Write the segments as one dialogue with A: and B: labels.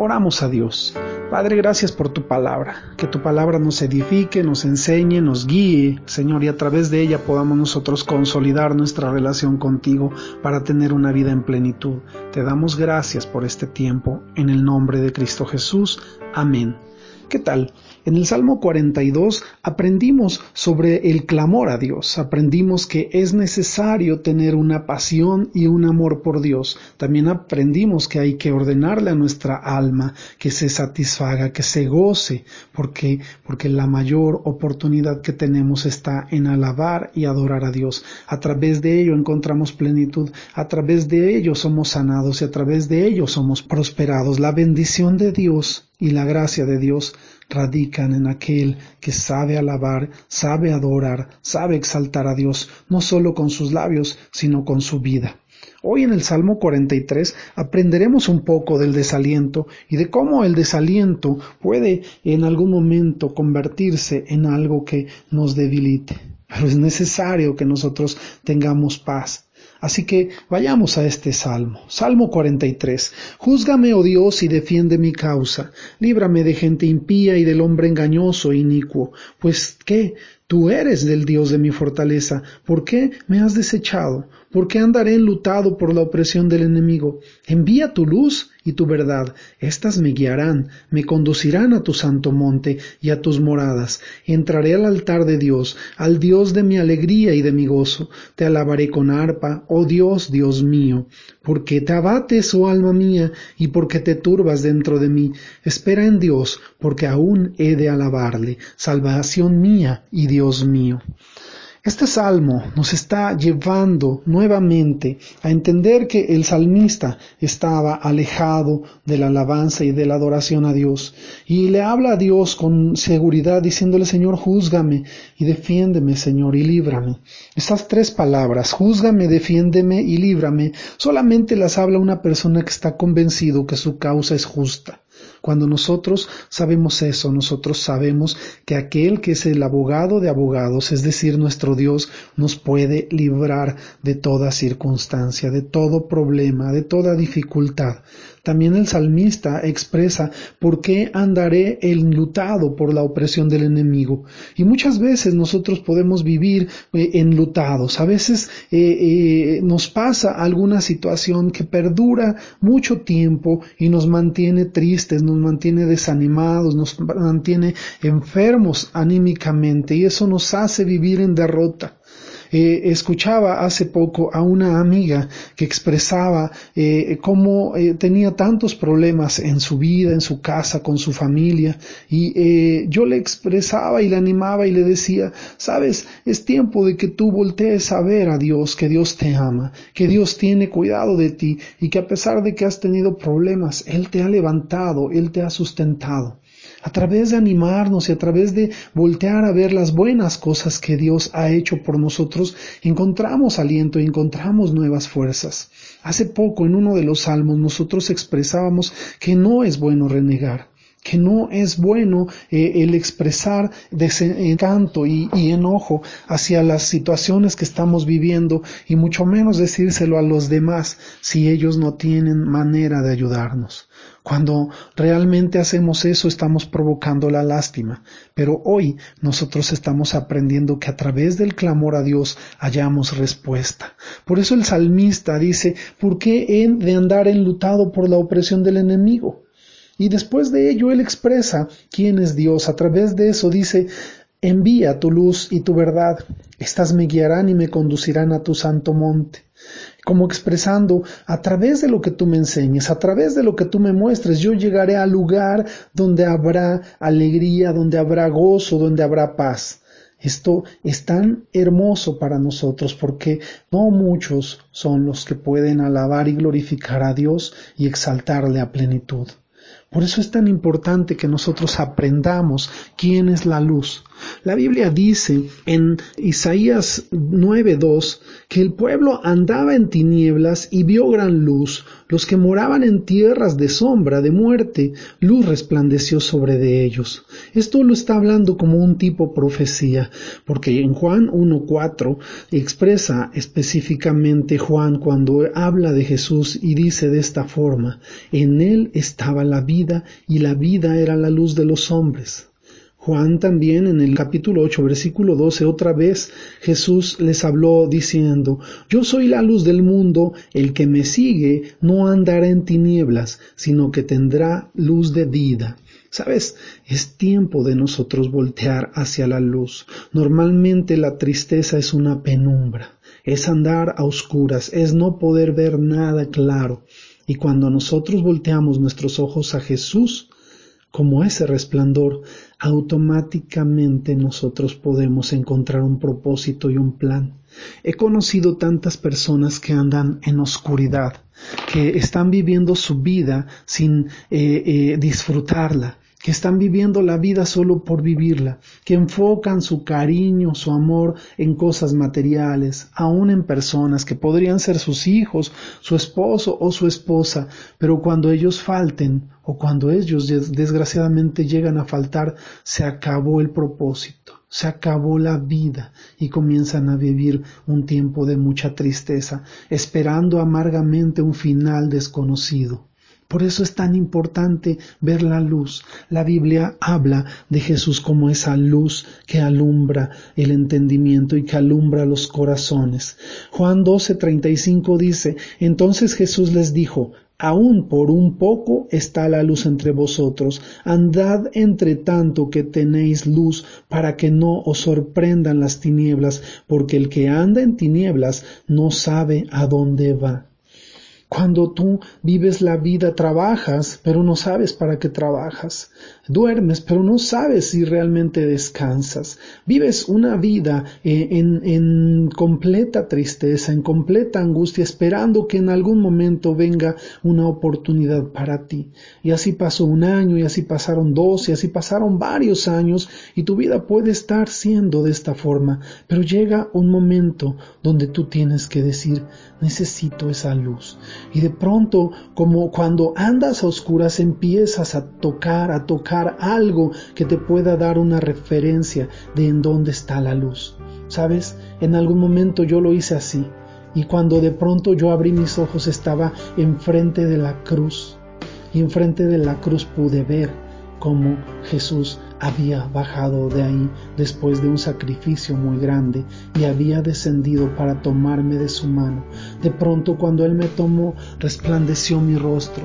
A: Oramos a Dios. Padre, gracias por tu palabra. Que tu palabra nos edifique, nos enseñe, nos guíe, Señor, y a través de ella podamos nosotros consolidar nuestra relación contigo para tener una vida en plenitud. Te damos gracias por este tiempo. En el nombre de Cristo Jesús. Amén. ¿Qué tal? En el Salmo 42 aprendimos sobre el clamor a Dios, aprendimos que es necesario tener una pasión y un amor por Dios. También aprendimos que hay que ordenarle a nuestra alma que se satisfaga, que se goce, porque porque la mayor oportunidad que tenemos está en alabar y adorar a Dios. A través de ello encontramos plenitud, a través de ello somos sanados y a través de ello somos prosperados. La bendición de Dios y la gracia de Dios radican en aquel que sabe alabar, sabe adorar, sabe exaltar a Dios, no solo con sus labios, sino con su vida. Hoy en el Salmo 43 aprenderemos un poco del desaliento y de cómo el desaliento puede en algún momento convertirse en algo que nos debilite. Pero es necesario que nosotros tengamos paz, Así que vayamos a este salmo. Salmo 43. Júzgame, oh Dios, y defiende mi causa. Líbrame de gente impía y del hombre engañoso e inicuo. Pues, ¿qué? Tú eres del Dios de mi fortaleza. ¿Por qué me has desechado? ¿Por qué andaré enlutado por la opresión del enemigo? Envía tu luz y tu verdad. Estas me guiarán, me conducirán a tu santo monte y a tus moradas. Entraré al altar de Dios, al Dios de mi alegría y de mi gozo. Te alabaré con arpa, oh Dios, Dios mío. Porque te abates, oh alma mía, y porque te turbas dentro de mí. Espera en Dios, porque aún he de alabarle, salvación mía y Dios mío. Este salmo nos está llevando nuevamente a entender que el salmista estaba alejado de la alabanza y de la adoración a Dios y le habla a Dios con seguridad diciéndole Señor, júzgame y defiéndeme Señor y líbrame. Estas tres palabras, júzgame, defiéndeme y líbrame, solamente las habla una persona que está convencido que su causa es justa. Cuando nosotros sabemos eso, nosotros sabemos que aquel que es el abogado de abogados, es decir, nuestro Dios, nos puede librar de toda circunstancia, de todo problema, de toda dificultad. También el salmista expresa por qué andaré enlutado por la opresión del enemigo. Y muchas veces nosotros podemos vivir eh, enlutados. A veces eh, eh, nos pasa alguna situación que perdura mucho tiempo y nos mantiene tristes, nos mantiene desanimados, nos mantiene enfermos anímicamente y eso nos hace vivir en derrota. Eh, escuchaba hace poco a una amiga que expresaba eh, cómo eh, tenía tantos problemas en su vida, en su casa, con su familia, y yo le expresaba y le animaba y le decía, sabes, es tiempo de que tú voltees a ver a Dios, que Dios te ama, que Dios tiene cuidado de ti y que a pesar de que has tenido problemas, Él te ha levantado, Él te ha sustentado a través de animarnos y a través de voltear a ver las buenas cosas que Dios ha hecho por nosotros, encontramos aliento encontramos nuevas fuerzas. Hace poco en uno de los salmos nosotros expresábamos que no es bueno renegar que no es bueno eh, el expresar desencanto y, y, enojo hacia las situaciones que estamos viviendo y mucho menos decírselo a los demás si ellos no tienen manera de ayudarnos. Cuando realmente hacemos eso estamos provocando la lástima, pero hoy nosotros estamos aprendiendo que a través del clamor a Dios hallamos respuesta. Por eso el salmista dice, ¿por qué he de andar enlutado por la opresión del enemigo? Y después de ello él expresa quién es Dios. A través de eso dice, envía tu luz y tu verdad. Estas me guiarán y me conducirán a tu santo monte como expresando, a través de lo que tú me enseñes, a través de lo que tú me muestres, yo llegaré al lugar donde habrá alegría, donde habrá gozo, donde habrá paz. Esto es tan hermoso para nosotros porque no muchos son los que pueden alabar y glorificar a Dios y exaltarle a plenitud. Por eso es tan importante que nosotros aprendamos quién es la luz, La Biblia dice en Isaías 9:2 que el pueblo andaba en tinieblas y vio gran luz. Los que moraban en tierras de sombra, de muerte, luz resplandeció sobre de ellos. Esto lo está hablando como un tipo profecía, porque en Juan 1:4 expresa específicamente Juan cuando habla de Jesús y dice de esta forma, en él estaba la vida y la vida era la luz de los hombres. Juan también en el capítulo 8, versículo 12, otra vez Jesús les habló diciendo, Yo soy la luz del mundo, el que me sigue no andará en tinieblas, sino que tendrá luz de vida. Sabes, es tiempo de nosotros voltear hacia la luz. Normalmente la tristeza es una penumbra, es andar a oscuras, es no poder ver nada claro. Y cuando nosotros volteamos nuestros ojos a Jesús, como ese resplandor, automáticamente nosotros podemos encontrar un propósito y un plan. He conocido tantas personas que andan en oscuridad, que están viviendo su vida sin eh, eh, disfrutarla, que están viviendo la vida solo por vivirla, que enfocan su cariño, su amor en cosas materiales, aún en personas que podrían ser sus hijos, su esposo o su esposa, pero cuando ellos falten o cuando ellos desgraciadamente llegan a faltar, se acabó el propósito, se acabó la vida y comienzan a vivir un tiempo de mucha tristeza, esperando amargamente un final desconocido. Por eso es tan importante ver la luz. La Biblia habla de Jesús como esa luz que alumbra el entendimiento y que alumbra los corazones. Juan 12:35 dice, entonces Jesús les dijo, Aún por un poco está la luz entre vosotros. Andad entre tanto que tenéis luz, para que no os sorprendan las tinieblas, porque el que anda en tinieblas no sabe a dónde va. Cuando tú vives la vida, trabajas, pero no sabes para qué trabajas. Duermes, pero no sabes si realmente descansas. Vives una vida eh, en, en, completa tristeza, en completa angustia, esperando que en algún momento venga una oportunidad para ti. Y así pasó un año, y así pasaron dos, y así pasaron varios años, y tu vida puede estar siendo de esta forma. Pero llega un momento donde tú tienes que decir, necesito esa luz. Y de pronto, como cuando andas a oscuras, empiezas a tocar, a tocar algo que te pueda dar una referencia de en dónde está la luz. ¿Sabes? En algún momento yo lo hice así. Y cuando de pronto yo abrí mis ojos estaba enfrente de la cruz. Y enfrente de la cruz pude ver cómo Jesús había bajado de ahí después de un sacrificio muy grande y había descendido para tomarme de su mano. De pronto cuando Él me tomó, resplandeció mi rostro,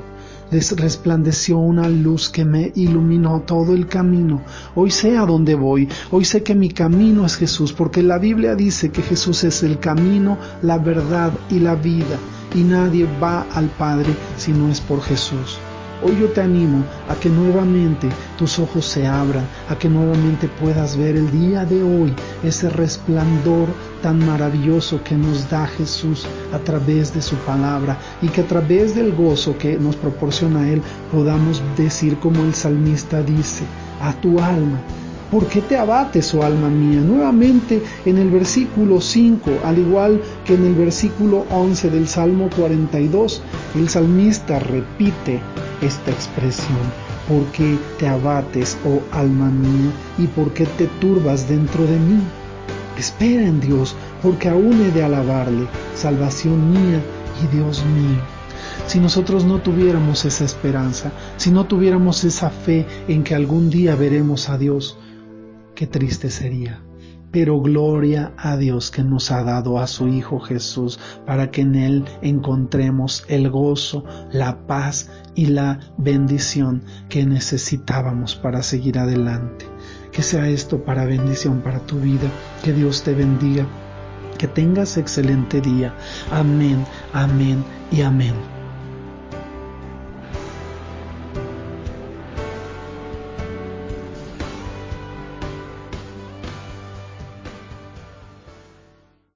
A: resplandeció una luz que me iluminó todo el camino. Hoy sé a dónde voy, hoy sé que mi camino es Jesús, porque la Biblia dice que Jesús es el camino, la verdad y la vida, y nadie va al Padre si no es por Jesús. Hoy yo te animo a que nuevamente tus ojos se abran, a que nuevamente puedas ver el día de hoy ese resplandor tan maravilloso que nos da Jesús a través de su palabra y que a través del gozo que nos proporciona Él podamos decir como el salmista dice, a tu alma, ¿Por qué te abates, oh alma mía? Nuevamente en el versículo 5, al igual que en el versículo 11 del Salmo 42, el salmista repite esta expresión. ¿Por qué te abates, oh alma mía? ¿Y por qué te turbas dentro de mí? Espera en Dios, porque aún he de alabarle, salvación mía y Dios mío. Si nosotros no tuviéramos esa esperanza, si no tuviéramos esa fe en que algún día veremos a Dios, qué triste sería. Pero gloria a Dios que nos ha dado a su Hijo Jesús para que en Él encontremos el gozo, la paz y la bendición que necesitábamos para seguir adelante. Que sea esto para bendición para tu vida. Que Dios te bendiga. Que tengas excelente día. Amén, amén y amén.